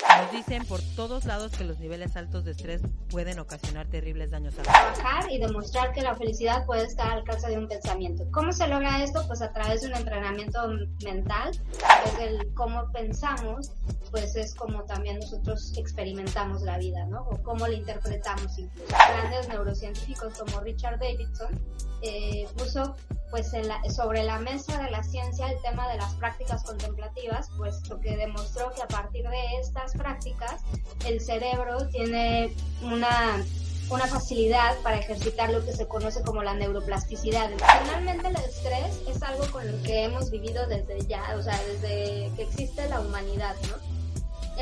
Nos dicen por todos lados que los niveles altos de estrés pueden ocasionar terribles daños a la trabajar y demostrar que la felicidad puede estar al alcance de un pensamiento. ¿Cómo se logra esto? Pues a través de un entrenamiento mental, desde el cómo pensamos, pues es como también nosotros experimentamos la vida, ¿no? O cómo la interpretamos incluso. Grandes neurocientíficos como Richard Davidson eh, puso pues en la- sobre la mesa de la ciencia el tema de las prácticas contemplativas, puesto que demostró que a partir de estas prácticas el cerebro tiene una una facilidad para ejercitar lo que se conoce como la neuroplasticidad. Finalmente el estrés es algo con lo que hemos vivido desde ya, o sea, desde que existe la humanidad, ¿no?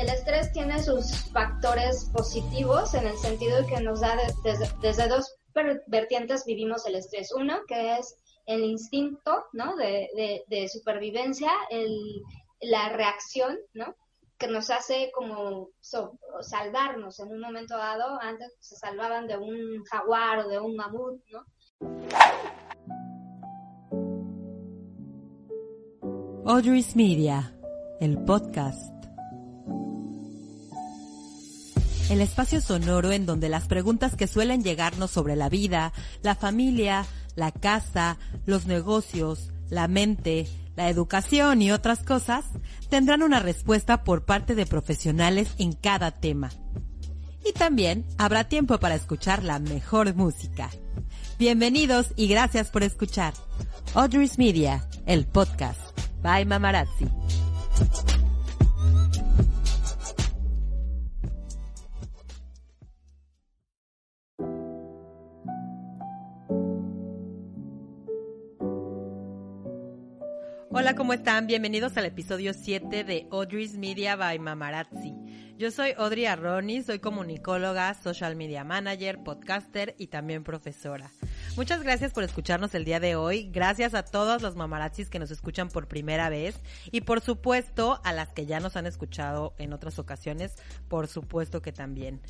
El estrés tiene sus factores positivos en el sentido que nos da de- desde, desde dos vertientes vivimos el estrés. Uno, que es el instinto, ¿no? De, de, de supervivencia, el, la reacción, ¿no? Que nos hace como salvarnos en un momento dado. Antes se salvaban de un jaguar o de un mamut, ¿no? Audrey's Media, el podcast. El espacio sonoro en donde las preguntas que suelen llegarnos sobre la vida, la familia, la casa, los negocios, la mente, la educación y otras cosas tendrán una respuesta por parte de profesionales en cada tema. Y también habrá tiempo para escuchar la mejor música. Bienvenidos y gracias por escuchar. Audrey's Media, el podcast. Bye Mamarazzi. Hola, ¿cómo están? Bienvenidos al episodio 7 de Audrey's Media by Mamarazzi. Yo soy Audrey Arroni, soy comunicóloga, social media manager, podcaster y también profesora. Muchas gracias por escucharnos el día de hoy. Gracias a todos los mamarazzis que nos escuchan por primera vez y por supuesto a las que ya nos han escuchado en otras ocasiones, por supuesto que también.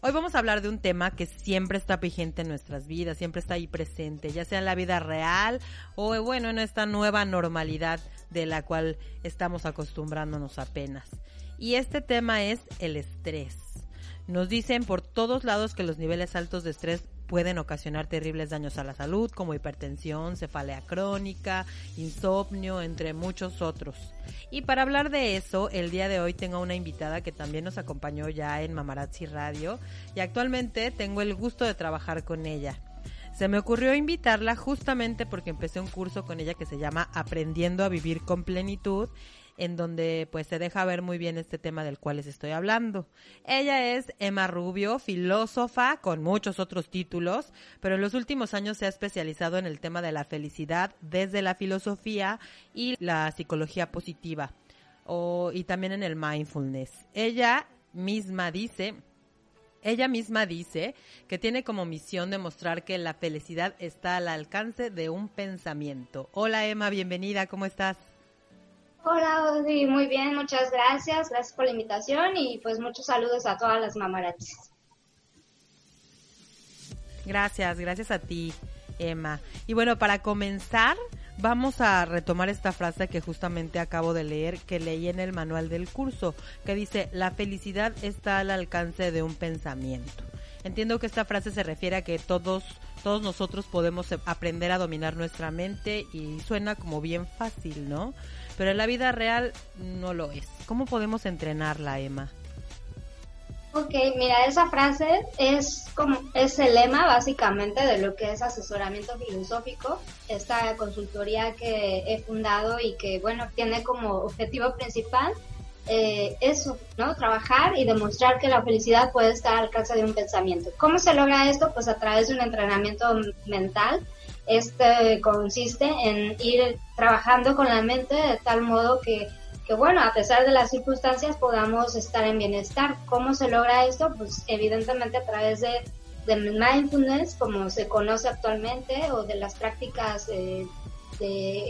Hoy vamos a hablar de un tema que siempre está vigente en nuestras vidas, siempre está ahí presente, ya sea en la vida real o bueno, en esta nueva normalidad de la cual estamos acostumbrándonos apenas. Y este tema es el estrés. Nos dicen por todos lados que los niveles altos de estrés pueden ocasionar terribles daños a la salud, como hipertensión, cefalea crónica, insomnio, entre muchos otros. Y para hablar de eso, el día de hoy tengo una invitada que también nos acompañó ya en Mamarazzi Radio y actualmente tengo el gusto de trabajar con ella. Se me ocurrió invitarla justamente porque empecé un curso con ella que se llama Aprendiendo a Vivir con Plenitud en donde pues se deja ver muy bien este tema del cual les estoy hablando. Ella es Emma Rubio, filósofa con muchos otros títulos, pero en los últimos años se ha especializado en el tema de la felicidad desde la filosofía y la psicología positiva y también en el mindfulness. Ella misma dice ella misma dice que tiene como misión demostrar que la felicidad está al alcance de un pensamiento. Hola Emma, bienvenida, ¿cómo estás? Hola, muy bien, muchas gracias. Gracias por la invitación y pues muchos saludos a todas las mamarazzis. Gracias, gracias a ti, Emma. Y bueno, para comenzar, vamos a retomar esta frase que justamente acabo de leer, que leí en el manual del curso, que dice, la felicidad está al alcance de un pensamiento. Entiendo que esta frase se refiere a que todos, todos nosotros podemos aprender a dominar nuestra mente y suena como bien fácil, ¿no? Pero en la vida real no lo es. ¿Cómo podemos entrenarla, Emma? Ok, mira, esa frase es como es el lema básicamente de lo que es asesoramiento filosófico, esta consultoría que he fundado y que bueno tiene como objetivo principal eh, eso, ¿no? Trabajar y demostrar que la felicidad puede estar al alcance de un pensamiento. ¿Cómo se logra esto? Pues a través de un entrenamiento mental. Este consiste en ir trabajando con la mente de tal modo que que bueno, a pesar de las circunstancias podamos estar en bienestar. ¿Cómo se logra esto? Pues evidentemente a través de, de mindfulness, como se conoce actualmente, o de las prácticas de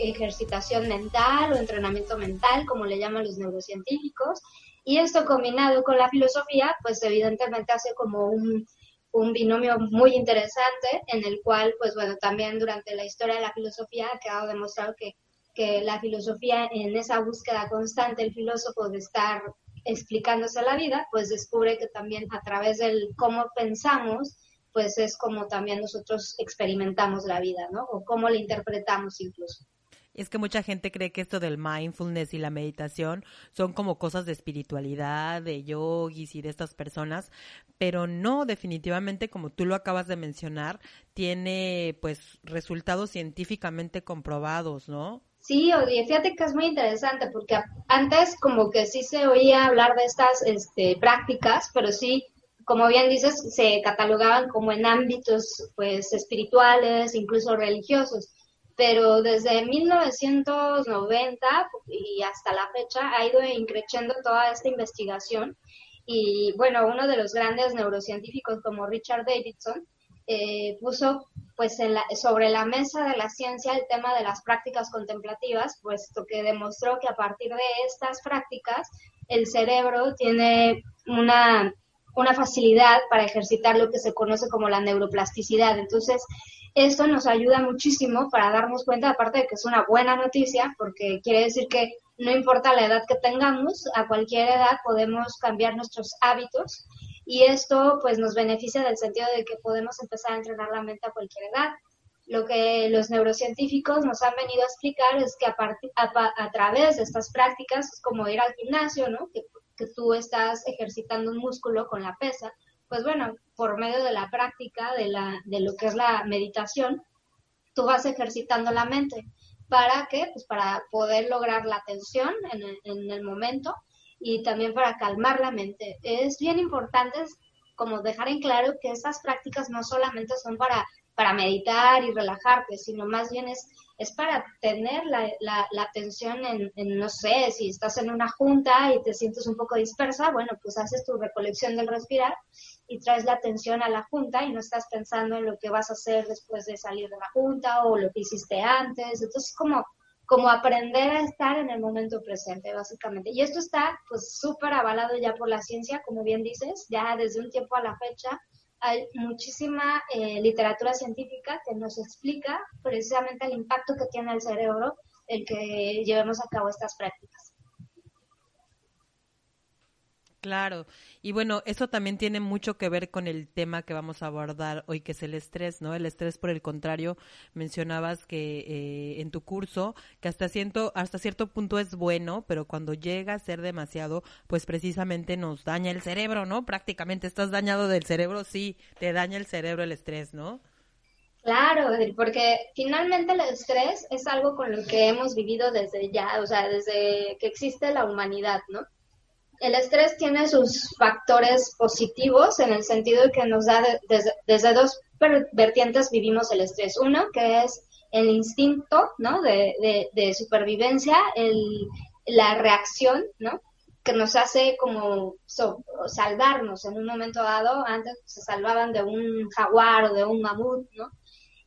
ejercitación mental o entrenamiento mental, como le llaman los neurocientíficos. Y esto combinado con la filosofía, pues evidentemente hace como un, un binomio muy interesante en el cual, pues bueno, también durante la historia de la filosofía ha quedado demostrado que que la filosofía en esa búsqueda constante, el filósofo de estar explicándose la vida, pues descubre que también a través del cómo pensamos, pues es como también nosotros experimentamos la vida, ¿no? O cómo la interpretamos incluso. Es que mucha gente cree que esto del mindfulness y la meditación son como cosas de espiritualidad, de yogis y de estas personas, pero no, definitivamente, como tú lo acabas de mencionar, tiene pues resultados científicamente comprobados, ¿no? Sí, oye, fíjate que es muy interesante porque antes como que sí se oía hablar de estas este, prácticas, pero sí, como bien dices, se catalogaban como en ámbitos pues espirituales, incluso religiosos. Pero desde 1990 y hasta la fecha ha ido increciendo toda esta investigación. Y bueno, uno de los grandes neurocientíficos como Richard Davidson eh, puso pues sobre la mesa de la ciencia el tema de las prácticas contemplativas, puesto que demostró que a partir de estas prácticas el cerebro tiene una, una facilidad para ejercitar lo que se conoce como la neuroplasticidad. Entonces, esto nos ayuda muchísimo para darnos cuenta, aparte de que es una buena noticia, porque quiere decir que no importa la edad que tengamos, a cualquier edad podemos cambiar nuestros hábitos y esto pues nos beneficia del sentido de que podemos empezar a entrenar la mente a cualquier edad. Lo que los neurocientíficos nos han venido a explicar es que a, través de estas prácticas es como ir al gimnasio, ¿no? Que tú estás ejercitando un músculo con la pesa. Pues bueno, por medio de la práctica de, la, de lo que es la meditación, tú vas ejercitando la mente. ¿Para qué? Pues para poder lograr la atención en el, en el momento y también para calmar la mente. Es bien importante como dejar en claro que estas prácticas no solamente son para, para meditar y relajarte, sino más bien es, es para tener la, la, atención en, en, no sé, si estás en una junta y te sientes un poco dispersa, bueno, pues haces tu recolección del respirar y traes la atención a la junta y no estás pensando en lo que vas a hacer después de salir de la junta o lo que hiciste antes. Entonces, como como aprender a estar en el momento presente, básicamente. Y esto está pues súper avalado ya por la ciencia, como bien dices, ya desde un tiempo a la fecha hay muchísima eh, literatura científica que nos explica precisamente el impacto que tiene el cerebro el que llevemos a cabo estas prácticas. Claro, y bueno, eso también tiene mucho que ver con el tema que vamos a abordar hoy, que es el estrés, ¿no? El estrés, por el contrario, mencionabas que eh, en tu curso, que hasta cierto, hasta cierto punto es bueno, pero cuando llega a ser demasiado, pues precisamente nos daña el cerebro, ¿no? Prácticamente estás dañado del cerebro, sí, te daña el cerebro el estrés, ¿no? Claro, porque finalmente el estrés es algo con lo que hemos vivido desde ya, o sea, desde que existe la humanidad, ¿no? El estrés tiene sus factores positivos en el sentido de que nos da desde, dos vertientes vivimos el estrés. Uno, que es el instinto, ¿no? De, de, supervivencia, el, la reacción, ¿no? Que nos hace como salvarnos en un momento dado. Antes se salvaban de un jaguar o de un mamut, ¿no?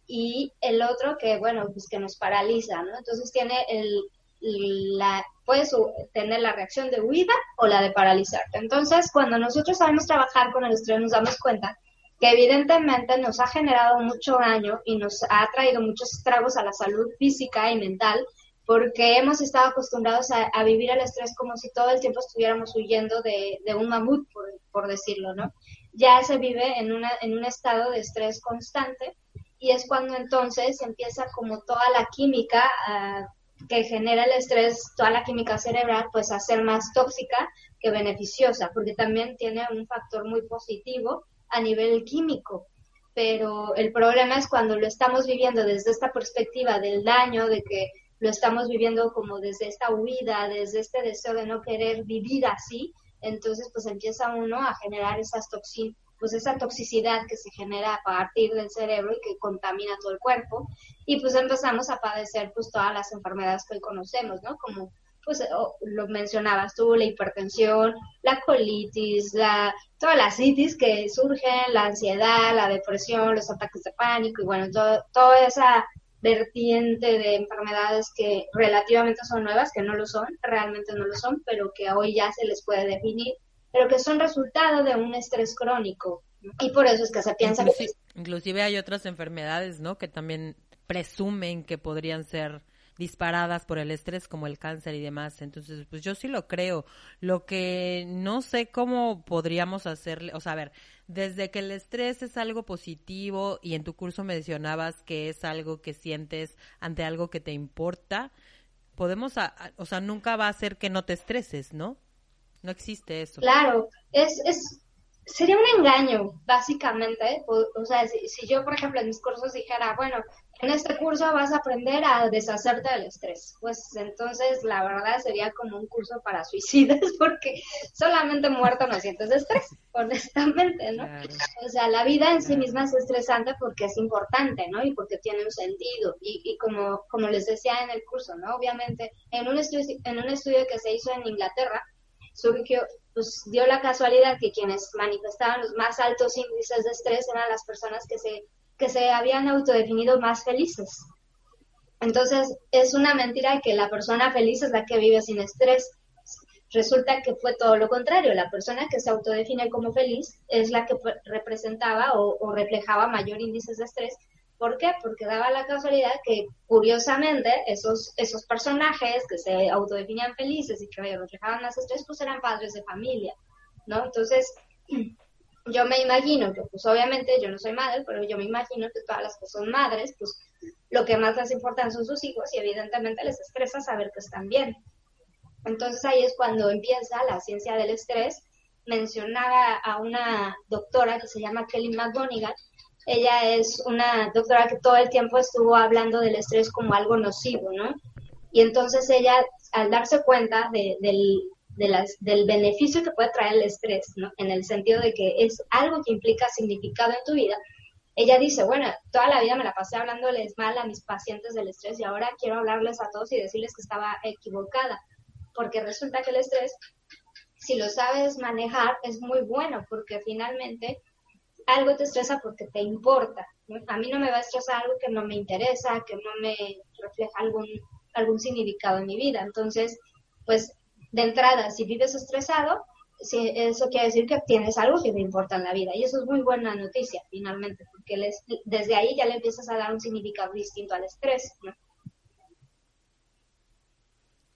Y el otro que, bueno, pues que nos paraliza, ¿no? Entonces tiene el, la, puedes tener la reacción de huida o la de paralizarte. Entonces, cuando nosotros sabemos trabajar con el estrés, nos damos cuenta que evidentemente nos ha generado mucho daño y nos ha traído muchos estragos a la salud física y mental, porque hemos estado acostumbrados a, vivir el estrés como si todo el tiempo estuviéramos huyendo de, un mamut, por, decirlo, ¿no? Ya se vive en, una, en un estado de estrés constante y es cuando entonces empieza como toda la química a que genera el estrés, toda la química cerebral, pues a ser más tóxica, que beneficiosa, porque también tiene un factor muy positivo a nivel químico. Pero el problema es cuando lo estamos viviendo desde esta perspectiva del daño, de que lo estamos viviendo como desde esta huida, desde este deseo de no querer vivir así, entonces pues empieza uno a generar esas toxinas pues esa toxicidad que se genera a partir del cerebro y que contamina todo el cuerpo y pues empezamos a padecer pues todas las enfermedades que hoy conocemos, ¿no? Como pues lo mencionabas tú, la hipertensión, la colitis, la, todas las citis que surgen, la ansiedad, la depresión, los ataques de pánico y bueno, todo, toda esa vertiente de enfermedades que relativamente son nuevas, que no lo son, realmente no lo son, pero que hoy ya se les puede definir pero que son resultado de un estrés crónico. Y por eso es que se piensa que... Inclusive hay otras enfermedades, ¿no? Que también presumen que podrían ser disparadas por el estrés como el cáncer y demás. Entonces, pues yo sí lo creo. Lo que no sé cómo podríamos hacerle, o sea, a ver, desde que el estrés es algo positivo y en tu curso mencionabas que es algo que sientes ante algo que te importa, podemos, o sea, nunca va a ser que no te estreses, ¿no? No existe eso. Claro, es, es, sería un engaño, básicamente. O, sea, si, yo, por ejemplo, en mis cursos dijera, bueno, en este curso vas a aprender a deshacerte del estrés, pues entonces la verdad sería como un curso para suicidas, porque solamente muerto no sientes estrés, honestamente, ¿no? O sea, la vida en sí misma es estresante porque es importante, ¿no? Y porque tiene un sentido. Y, y como, como les decía en el curso, ¿no? Obviamente, en un, estudio, en un estudio que se hizo en Inglaterra, surgió, pues dio la casualidad que quienes manifestaban los más altos índices de estrés eran las personas que se, que se habían autodefinido más felices. Entonces, es una mentira que la persona feliz es la que vive sin estrés. Resulta que fue todo lo contrario. La persona que se autodefine como feliz es la que representaba o, o reflejaba mayor índice de estrés ¿Por qué? Porque daba la casualidad que, curiosamente, esos, esos personajes que se autodefinían felices y que reflejaban más estrés, pues eran padres de familia, ¿no? Entonces, yo me imagino que, pues obviamente yo no soy madre, pero yo me imagino que todas las que son madres, pues lo que más les importan son sus hijos y evidentemente les estresa saber que están bien. Entonces ahí es cuando empieza la ciencia del estrés. Mencionaba a una doctora que se llama Kelly McGonigal, ella es una doctora que todo el tiempo estuvo hablando del estrés como algo nocivo, ¿no? Y entonces ella, al darse cuenta de, del, del beneficio que puede traer el estrés, ¿no? En el sentido de que es algo que implica significado en tu vida, ella dice, bueno, toda la vida me la pasé hablándoles mal a mis pacientes del estrés y ahora quiero hablarles a todos y decirles que estaba equivocada, porque resulta que el estrés, si lo sabes manejar, es muy bueno, porque finalmente algo te estresa porque te importa. A mí no me va a estresar algo que no me interesa, que no me refleja algún, algún significado en mi vida. Entonces, pues de entrada, si vives estresado, eso quiere decir que tienes algo que te importa en la vida. Y eso es muy buena noticia, finalmente, porque les, desde ahí ya le empiezas a dar un significado distinto al estrés.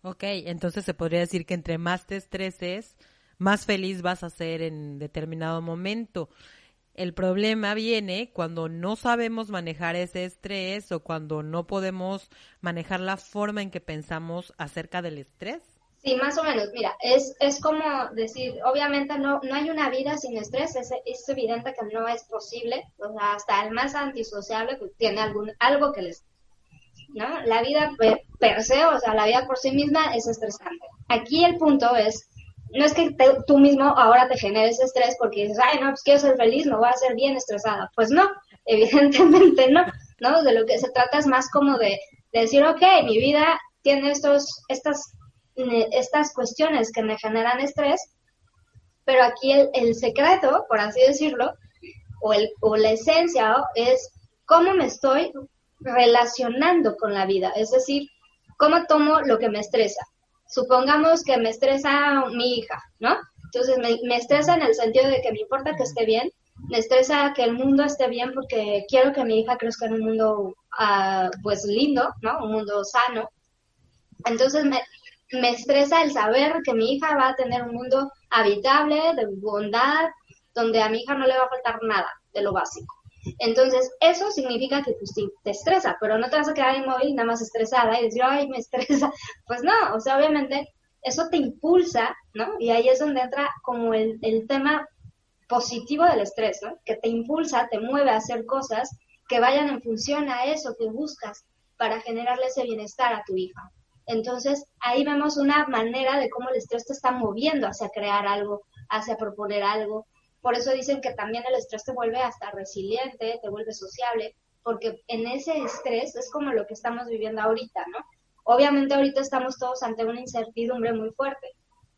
Ok, entonces se podría decir que entre más te estreses, más feliz vas a ser en determinado momento. El problema viene cuando no sabemos manejar ese estrés o cuando no podemos manejar la forma en que pensamos acerca del estrés. Sí, más o menos. Mira, es, es como decir, obviamente no, no hay una vida sin estrés, es, es evidente que no es posible. O sea, hasta el más antisociable pues, tiene algún, algo que les... ¿no? La vida per se, o sea, la vida por sí misma es estresante. Aquí el punto es no es que tú mismo ahora te generes estrés porque dices, ay, no, pues quiero ser feliz, no voy a ser bien estresada. Pues no, evidentemente no, ¿no? De lo que se trata es más como de, decir, ok, mi vida tiene estos, estas, estas cuestiones que me generan estrés, pero aquí el, el secreto, por así decirlo, o, el, o la esencia es cómo me estoy relacionando con la vida, es decir, cómo tomo lo que me estresa supongamos que me estresa mi hija, ¿no? Entonces me, estresa en el sentido de que me importa que esté bien, me estresa que el mundo esté bien porque quiero que mi hija crezca en un mundo uh, pues lindo, ¿no? Un mundo sano. Entonces me, me estresa el saber que mi hija va a tener un mundo habitable, de bondad, donde a mi hija no le va a faltar nada de lo básico. Entonces, eso significa que pues, te estresa, pero no te vas a quedar inmóvil nada más estresada y decir, ay, me estresa. Pues no, o sea, obviamente eso te impulsa, ¿no? Y ahí es donde entra como el, el tema positivo del estrés, ¿no? Que te impulsa, te mueve a hacer cosas que vayan en función a eso que buscas para generarle ese bienestar a tu hija. Entonces, ahí vemos una manera de cómo el estrés te está moviendo hacia crear algo, hacia proponer algo. Por eso dicen que también el estrés te vuelve hasta resiliente, te vuelve sociable, porque en ese estrés es como lo que estamos viviendo ahorita, ¿no? Obviamente ahorita estamos todos ante una incertidumbre muy fuerte,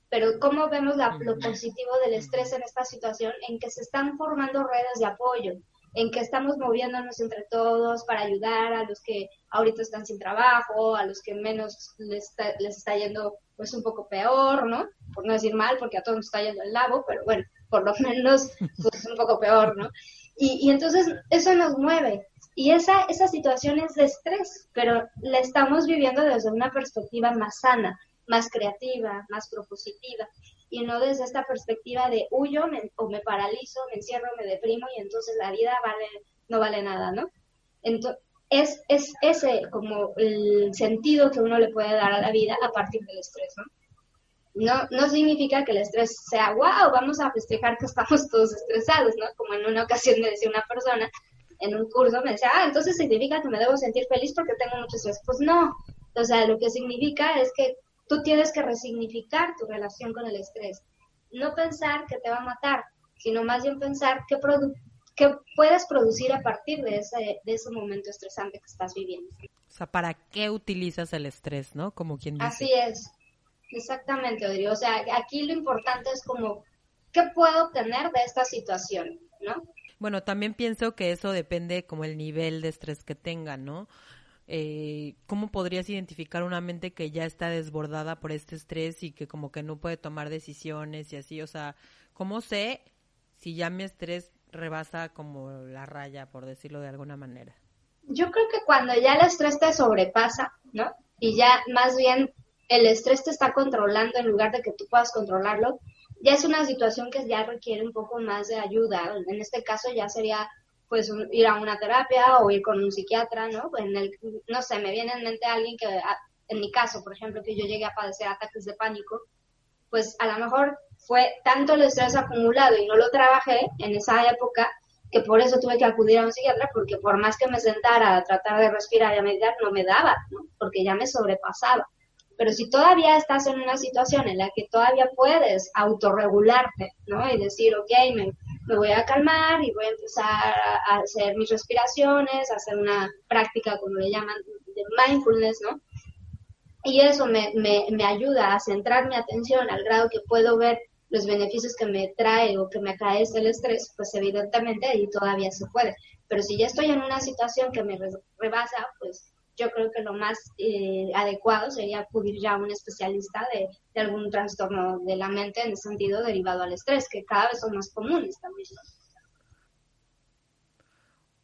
pero ¿cómo vemos lo positivo del estrés en esta situación? En que se están formando redes de apoyo, en que estamos moviéndonos entre todos para ayudar a los que ahorita están sin trabajo, a los que menos les está, les está yendo pues un poco peor, ¿no? Por no decir mal, porque a todos nos está yendo el lavo, pero bueno, por lo menos pues un poco peor, ¿no? Y, y entonces eso nos mueve. Y esa, esa situación es de estrés, pero la estamos viviendo desde una perspectiva más sana, más creativa, más propositiva, y no desde esta perspectiva de huyo o me paralizo, me encierro, me deprimo y entonces la vida vale, no vale nada, ¿no? Entonces, es, es ese como el sentido que uno le puede dar a la vida a partir del estrés, ¿no? No, no significa que el estrés sea, wow, vamos a festejar que estamos todos estresados, ¿no? Como en una ocasión me decía una persona en un curso, me decía, ah, entonces significa que me debo sentir feliz porque tengo mucho estrés. Pues no, o sea, lo que significa es que tú tienes que resignificar tu relación con el estrés. No pensar que te va a matar, sino más bien pensar qué, qué puedes producir a partir de ese, de ese momento estresante que estás viviendo. O sea, ¿para qué utilizas el estrés, no? Como quien dice. Así es, exactamente, Odri. O sea, aquí lo importante es como, ¿qué puedo obtener de esta situación, no? Bueno, también pienso que eso depende como el nivel de estrés que tengan, ¿no? Eh, ¿cómo podrías identificar una mente que ya está desbordada por este estrés y que como que no puede tomar decisiones y así? O sea, ¿cómo sé si ya mi estrés rebasa como la raya, por decirlo de alguna manera? Yo creo que cuando ya el estrés te sobrepasa, ¿no? Y ya más bien el estrés te está controlando en lugar de que tú puedas controlarlo, ya es una situación que ya requiere un poco más de ayuda. En este caso ya sería pues ir a una terapia o ir con un psiquiatra, ¿no? En el, no sé, me viene en mente alguien que, ah, en mi caso, por ejemplo, que yo llegué a padecer ataques de pánico, pues a lo mejor fue tanto el estrés acumulado y no lo trabajé en esa época que por eso tuve que acudir a un psiquiatra porque por más que me sentara a tratar de respirar y a meditar no me daba, ¿no? Porque ya me sobrepasaba. Pero si todavía estás en una situación en la que todavía puedes autorregularte, ¿no? Y decir, ok, me, me voy a calmar y voy a empezar a, hacer mis respiraciones, a hacer una práctica, como le llaman, de mindfulness, ¿no? Y eso me, me, me ayuda a centrar mi atención al grado que puedo ver los beneficios que me trae o que me acaece el estrés, pues evidentemente ahí todavía se puede. Pero si ya estoy en una situación que me rebasa, pues yo creo que lo más eh, adecuado sería acudir ya a un especialista de, algún trastorno de la mente en el sentido derivado al estrés, que cada vez son más comunes también.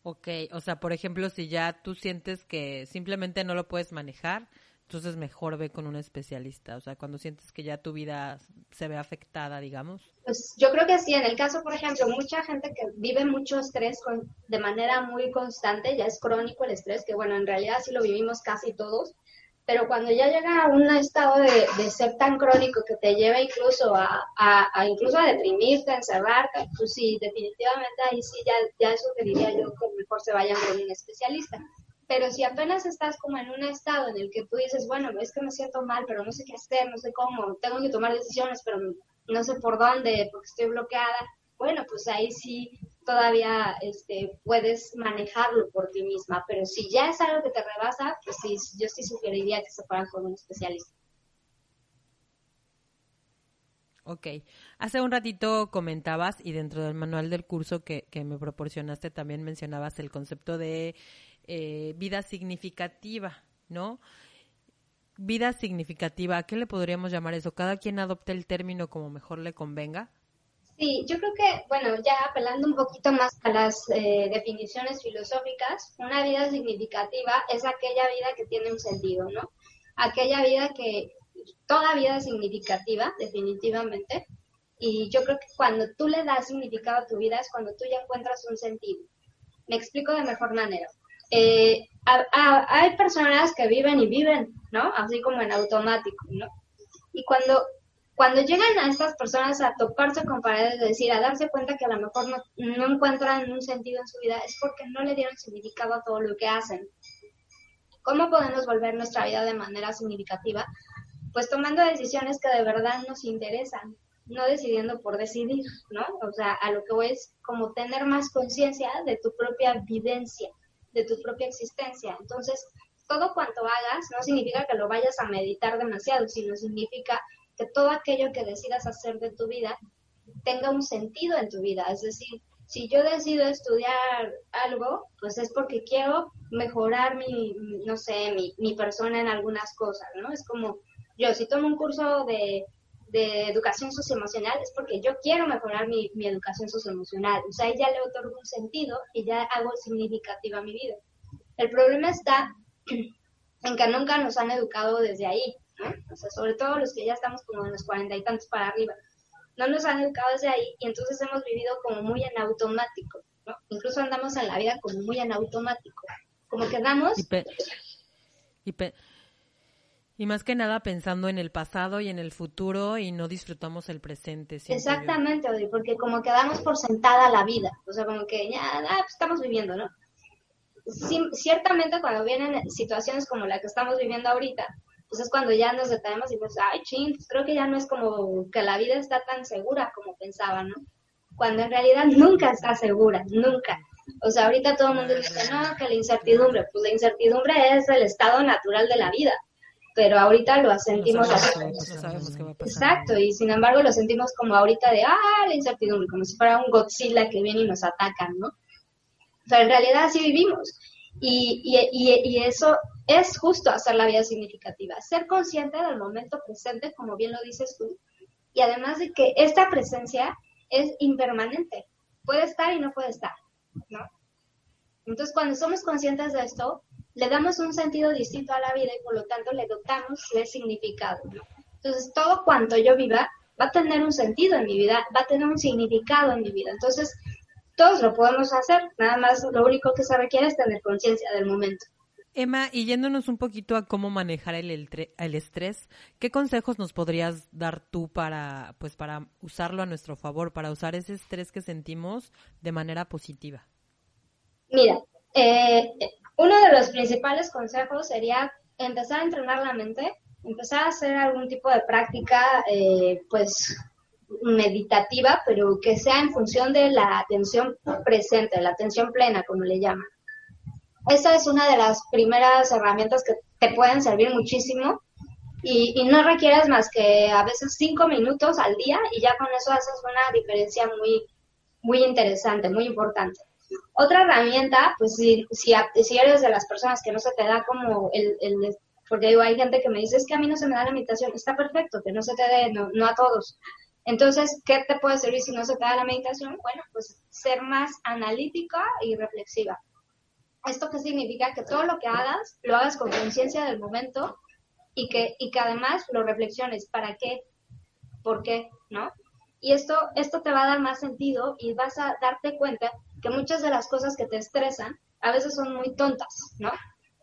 Ok, o sea, por ejemplo, si ya tú sientes que simplemente no lo puedes manejar, entonces mejor ve con un especialista, o sea, cuando sientes que ya tu vida se ve afectada, digamos. Pues yo creo que sí, en el caso, por ejemplo, mucha gente que vive mucho estrés con, de manera muy constante, ya es crónico el estrés, que bueno, en realidad sí lo vivimos casi todos, pero cuando ya llega a un estado de, ser tan crónico que te lleva incluso a, a, incluso a deprimirte, a encerrarte, pues sí, definitivamente ahí sí ya, ya sugeriría yo que mejor se vayan con un especialista pero si apenas estás como en un estado en el que tú dices, bueno, es que me siento mal, pero no sé qué hacer, no sé cómo, tengo que tomar decisiones, pero no sé por dónde, porque estoy bloqueada, bueno, pues ahí sí todavía este, puedes manejarlo por ti misma, pero si ya es algo que te rebasa, pues sí, yo sí sugeriría que se fueran con un especialista. Ok. Hace un ratito comentabas y dentro del manual del curso que, que me proporcionaste también mencionabas el concepto de eh, vida significativa, ¿no? Vida significativa, ¿a qué le podríamos llamar eso? ¿Cada quien adopta el término como mejor le convenga? Sí, yo creo que, bueno, ya apelando un poquito más a las eh, definiciones filosóficas, una vida significativa es aquella vida que tiene un sentido, ¿no? Aquella vida que, toda vida es significativa, definitivamente, y yo creo que cuando tú le das significado a tu vida es cuando tú ya encuentras un sentido. Me explico de mejor manera eh, hay personas que viven y viven, ¿no? Así como en automático, ¿no? Y cuando, llegan a estas personas a toparse con paredes, es decir, a darse cuenta que a lo mejor no, no encuentran un sentido en su vida, es porque no le dieron significado a todo lo que hacen. ¿Cómo podemos volver nuestra vida de manera significativa? Pues tomando decisiones que de verdad nos interesan, no decidiendo por decidir, ¿no? O sea, a lo que voy es como tener más conciencia de tu propia vivencia, de tu propia existencia. Entonces, todo cuanto hagas no significa que lo vayas a meditar demasiado, sino significa que todo aquello que decidas hacer de tu vida tenga un sentido en tu vida. Es decir, si yo decido estudiar algo, pues es porque quiero mejorar mi, no sé, mi, mi persona en algunas cosas, ¿no? Es como yo, si tomo un curso de de educación socioemocional es porque yo quiero mejorar mi, mi educación socioemocional. O sea, ya le otorgo un sentido y ya hago significativa mi vida. El problema está en que nunca nos han educado desde ahí. O sea, sobre todo los que ya estamos como en los cuarenta y tantos para arriba. No nos han educado desde ahí y entonces hemos vivido como muy en automático, ¿no? Incluso andamos en la vida como muy en automático. Como que damos... y y más que nada pensando en el pasado y en el futuro y no disfrutamos el presente. Exactamente, porque como que damos por sentada la vida, o sea, como que ya pues estamos viviendo, ¿no? ciertamente cuando vienen situaciones como la que estamos viviendo ahorita, pues es cuando ya nos detenemos y pues, ay, ching, pues creo que ya no es como que la vida está tan segura como pensaba, ¿no? Cuando en realidad nunca está segura, nunca. O sea, ahorita todo el mundo dice, no, que la incertidumbre, pues la incertidumbre es el estado natural de la vida pero ahorita lo sentimos así. Exacto, y sin embargo lo sentimos como ahorita de, ah, la incertidumbre, como si fuera un Godzilla que viene y nos ataca, ¿no? Pero en realidad así vivimos. Y, y, y, eso es justo hacer la vida significativa, ser consciente del momento presente, como bien lo dices tú, y además de que esta presencia es impermanente, puede estar y no puede estar, ¿no? Entonces, cuando somos conscientes de esto, le damos un sentido distinto a la vida y por lo tanto le dotamos de significado. Entonces, todo cuanto yo viva va a tener un sentido en mi vida, va a tener un significado en mi vida. Entonces, todos lo podemos hacer, nada más lo único que se requiere es tener conciencia del momento. Emma, y yéndonos un poquito a cómo manejar el, el, estrés, ¿qué consejos nos podrías dar tú para, pues, para usarlo a nuestro favor, para usar ese estrés que sentimos de manera positiva? Mira, eh, uno de los principales consejos sería empezar a entrenar la mente, empezar a hacer algún tipo de práctica, eh, pues meditativa, pero que sea en función de la atención presente, la atención plena, como le llaman. Esa es una de las primeras herramientas que te pueden servir muchísimo y, y, no requieres más que a veces cinco minutos al día y ya con eso haces una diferencia muy, muy interesante, muy importante. Otra herramienta, pues si, si, si, eres de las personas que no se te da como el, el, porque digo, hay gente que me dice, es que a mí no se me da la meditación, está perfecto, que no se te dé, no, no a todos. Entonces, ¿qué te puede servir si no se te da la meditación? Bueno, pues ser más analítica y reflexiva. ¿Esto qué significa? Que todo lo que hagas, lo hagas con conciencia del momento y que, y que además lo reflexiones. ¿Para qué? ¿Por qué? ¿No? Y esto, esto te va a dar más sentido y vas a darte cuenta que muchas de las cosas que te estresan a veces son muy tontas, ¿no?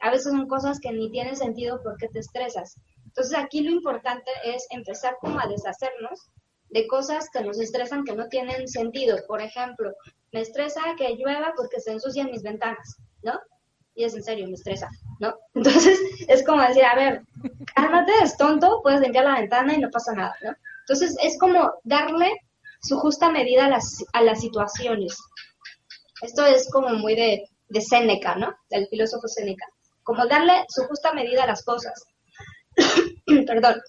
A veces son cosas que ni tienen sentido porque te estresas. Entonces aquí lo importante es empezar como a deshacernos de cosas que nos estresan que no tienen sentido. Por ejemplo, me estresa que llueva porque se ensucian mis ventanas, ¿no? Y es en serio, me estresa, ¿no? Entonces es como decir, a ver, cálmate, es tonto, puedes limpiar la ventana y no pasa nada, ¿no? Entonces es como darle su justa medida a las, a las situaciones. Esto es como muy de, de Séneca, ¿no? Del filósofo Séneca. Como darle su justa medida a las cosas. Perdón.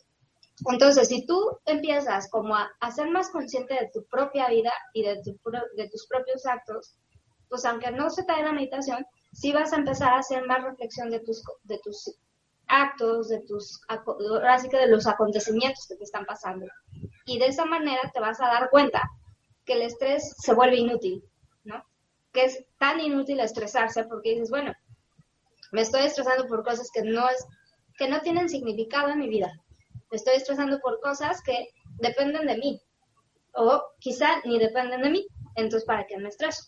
Entonces, si tú empiezas como a, ser más consciente de tu propia vida y de, de tus propios actos, pues aunque no se te dé la meditación, sí vas a empezar a hacer más reflexión de tus, de tus actos, de tus, así que de los acontecimientos que te están pasando. Y de esa manera te vas a dar cuenta que el estrés se vuelve inútil. Que es tan inútil estresarse porque dices, bueno, me estoy estresando por cosas que no es que no tienen significado en mi vida. Me estoy estresando por cosas que dependen de mí o quizá ni dependen de mí. Entonces, ¿para qué me estreso?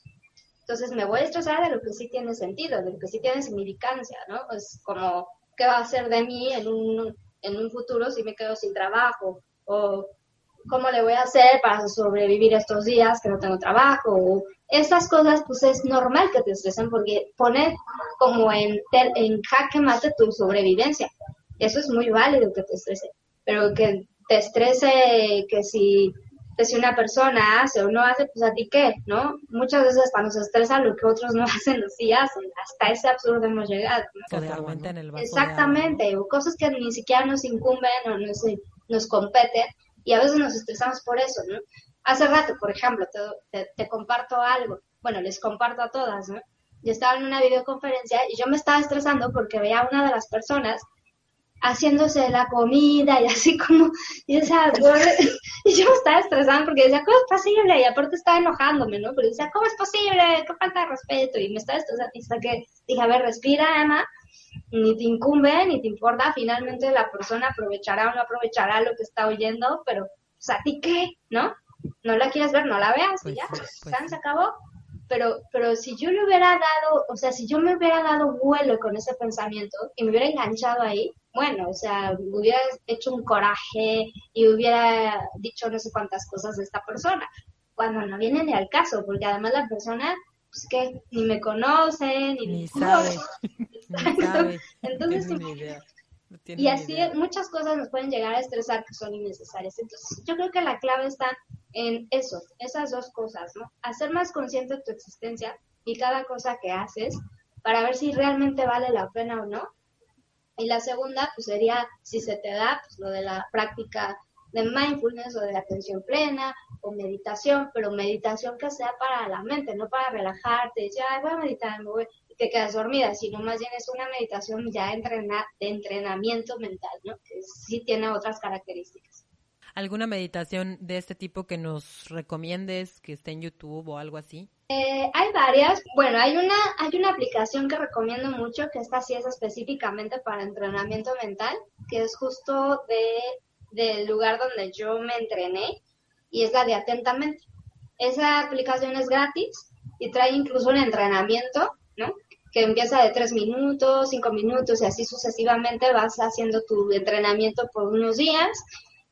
Entonces, me voy a estresar de lo que sí tiene sentido, de lo que sí tiene significancia, ¿no? Es como, ¿qué va a ser de mí en un, en un futuro si me quedo sin trabajo o cómo le voy a hacer para sobrevivir estos días que no tengo trabajo. O esas cosas, pues es normal que te estresen porque pone como en, en jaque mate tu sobrevivencia. Eso es muy válido que te estrese, pero que te estrese que si, que si una persona hace o no hace, pues a ti qué, ¿no? Muchas veces hasta nos estresa lo que otros no hacen o sí hacen. Hasta ese absurdo hemos llegado. Exactamente, o cosas que ni siquiera nos incumben o nos, nos competen y a veces nos estresamos por eso, ¿no? Hace rato, por ejemplo, te, comparto algo, bueno, les comparto a todas, ¿no? Yo estaba en una videoconferencia y yo me estaba estresando porque veía a una de las personas haciéndose la comida y así como, y, esa, y yo me estaba estresando porque decía, ¿cómo es posible? Y aparte estaba enojándome, ¿no? Pero decía, ¿cómo es posible? ¿Qué falta de respeto? Y me estaba estresando hasta que dije, a ver, respira, Emma, ni te incumbe, ni te importa, finalmente la persona aprovechará o no aprovechará lo que está oyendo, pero, pues, ¿a ti qué? ¿No? No la quieres ver, no la veas y pues ya, pues se acabó. Pero, pero si yo le hubiera dado, o sea, si yo me hubiera dado vuelo con ese pensamiento y me hubiera enganchado ahí, bueno, o sea, hubiera hecho un coraje y hubiera dicho no sé cuántas cosas de esta persona, cuando no viene ni al caso, porque además la persona, pues que ni me conoce, ni, ni sabe. Entonces, y así muchas cosas nos pueden llegar a estresar que son innecesarias. Entonces, yo creo que la clave está en eso, esas dos cosas, ¿no? Hacer más consciente tu existencia y cada cosa que haces para ver si realmente vale la pena o no. Y la segunda, pues sería, si se te da, pues lo de la práctica de mindfulness o de atención plena o meditación, pero meditación que sea para la mente, no para relajarte, ya voy a meditar, me voy, te quedas dormida, sino más bien es una meditación ya entrena, de entrenamiento mental, ¿no? Que sí tiene otras características. ¿Alguna meditación de este tipo que nos recomiendes, que esté en YouTube o algo así? Eh, hay varias. Bueno, hay una, hay una aplicación que recomiendo mucho, que esta sí es específicamente para entrenamiento mental, que es justo de, del lugar donde yo me entrené, y es la de Atentamente. Esa aplicación es gratis y trae incluso un entrenamiento, ¿no? que empieza de tres minutos, cinco minutos y así sucesivamente vas haciendo tu entrenamiento por unos días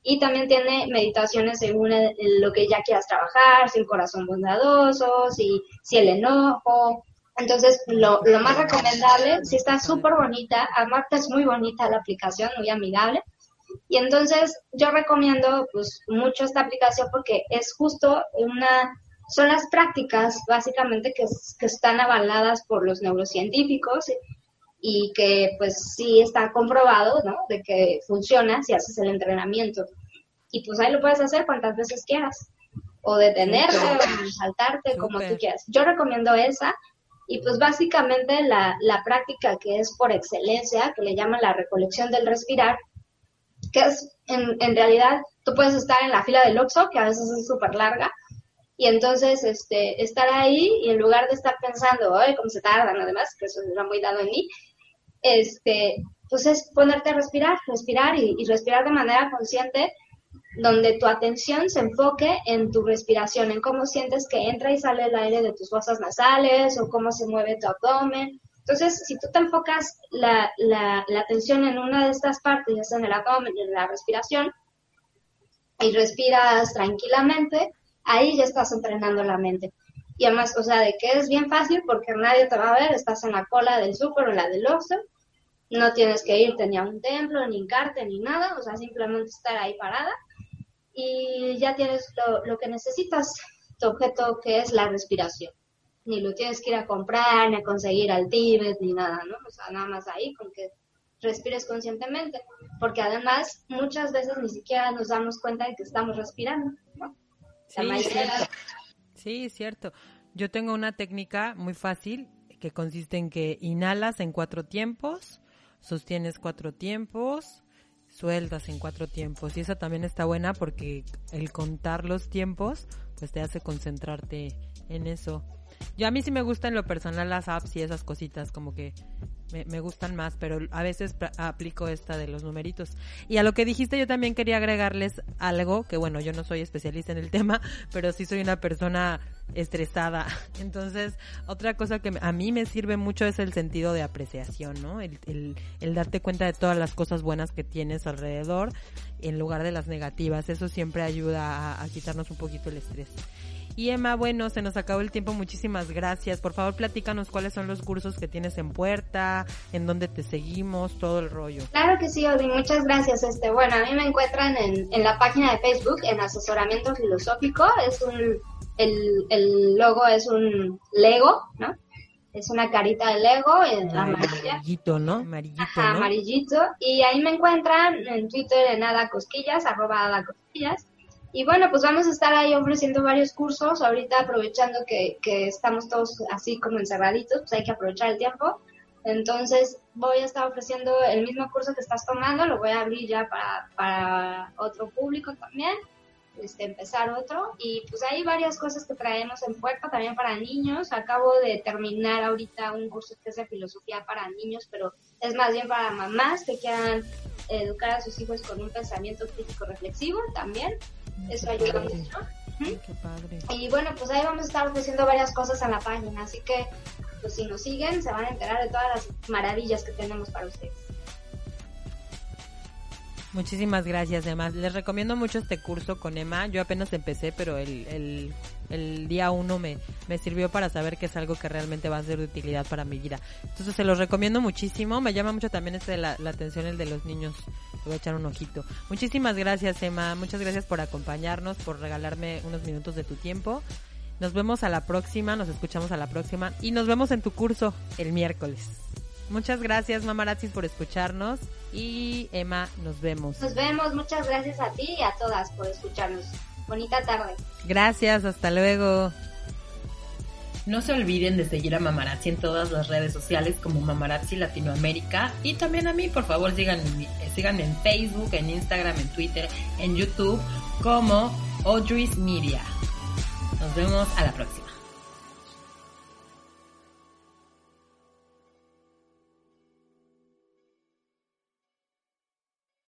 y también tiene meditaciones según lo que ya quieras trabajar, si el corazón bondadoso, si, si el enojo. Entonces, lo, lo más recomendable, si está súper bonita, aparte es muy bonita la aplicación, muy amigable. Y entonces yo recomiendo pues mucho esta aplicación porque es justo una son las prácticas básicamente que, que están avaladas por los neurocientíficos y que pues sí está comprobado, ¿no? De que funciona si haces el entrenamiento. Y pues ahí lo puedes hacer cuantas veces quieras. O detenerte o saltarte, como tú quieras. Yo recomiendo esa. Y pues básicamente la, la práctica que es por excelencia, que le llaman la recolección del respirar, que es en, en realidad, tú puedes estar en la fila del Oxxo, que a veces es súper larga, y entonces este, estar ahí y en lugar de estar pensando, ay, cómo se tardan, además, que eso era muy dado en mí, este, pues es ponerte a respirar, respirar y, respirar de manera consciente, donde tu atención se enfoque en tu respiración, en cómo sientes que entra y sale el aire de tus fosas nasales o cómo se mueve tu abdomen. Entonces, si tú te enfocas la, la, la atención en una de estas partes, ya sea en el abdomen en la respiración, y respiras tranquilamente, ahí ya estás entrenando la mente. Y además, o sea, de que es bien fácil porque nadie te va a ver, estás en la cola del súper o la del Oxxo, no tienes que irte ni a un templo, ni hincarte, ni nada, o sea, simplemente estar ahí parada y ya tienes lo, lo que necesitas, tu objeto que es la respiración. Ni lo tienes que ir a comprar, ni a conseguir al Tíbet, ni nada, ¿no? O sea, nada más ahí con que respires conscientemente, porque además muchas veces ni siquiera nos damos cuenta de que estamos respirando, ¿no? Sí, cierto. Yo tengo una técnica muy fácil que consiste en que inhalas en cuatro tiempos, sostienes cuatro tiempos, sueltas en cuatro tiempos. Y esa también está buena porque el contar los tiempos, pues te hace concentrarte en eso. Yo a mí sí me gustan lo personal las apps y esas cositas, como que me, gustan más, pero a veces aplico esta de los numeritos. Y a lo que dijiste yo también quería agregarles algo, que bueno, yo no soy especialista en el tema, pero sí soy una persona estresada. Entonces, otra cosa que a mí me sirve mucho es el sentido de apreciación, ¿no? El, darte cuenta de todas las cosas buenas que tienes alrededor en lugar de las negativas. Eso siempre ayuda a, a quitarnos un poquito el estrés. Y Emma, bueno, se nos acabó el tiempo, muchísimas gracias. Por favor, platícanos cuáles son los cursos que tienes en puerta, en dónde te seguimos, todo el rollo. Claro que sí, Odi, muchas gracias. Este, bueno, a mí me encuentran en, en la página de Facebook, en Asesoramiento Filosófico. Es un, el, el logo es un Lego, ¿no? Es una carita de Lego amarilla. Amarillito, ¿no? Amarillito, Ajá, amarillito. Y ahí me encuentran en Twitter en Ada Cosquillas, arroba Ada Cosquillas. Y bueno, pues vamos a estar ahí ofreciendo varios cursos. Ahorita aprovechando que, que estamos todos así como encerraditos, pues hay que aprovechar el tiempo. Entonces voy a estar ofreciendo el mismo curso que estás tomando, lo voy a abrir ya para, para otro público también, este, empezar otro. Y pues hay varias cosas que traemos en puerta también para niños. Acabo de terminar ahorita un curso que es de filosofía para niños, pero es más bien para mamás que quieran educar a sus hijos con un pensamiento crítico reflexivo también. Eso ayuda mucho. Qué padre. Y bueno, pues ahí vamos a estar ofreciendo varias cosas en la página, así que pues si nos siguen se van a enterar de todas las maravillas que tenemos para ustedes. Muchísimas gracias, Emma. Les recomiendo mucho este curso con Emma. Yo apenas empecé, pero el, el, el día uno me, me sirvió para saber que es algo que realmente va a ser de utilidad para mi vida. Entonces se los recomiendo muchísimo. Me llama mucho también este la, atención el de los niños. Le voy a echar un ojito. Muchísimas gracias, Emma. Muchas gracias por acompañarnos, por regalarme unos minutos de tu tiempo. Nos vemos a la próxima, nos escuchamos a la próxima y nos vemos en tu curso el miércoles. Muchas gracias, mamarazzis, por escucharnos. Y Emma, nos vemos. Nos vemos, muchas gracias a ti y a todas por escucharnos. Bonita tarde. Gracias, hasta luego. No se olviden de seguir a Mamarazzi en todas las redes sociales como Mamarazzi Latinoamérica y también a mí, por favor, síganme, síganme en Facebook, en Instagram, en Twitter, en YouTube como Audrey's Media. Nos vemos a la próxima.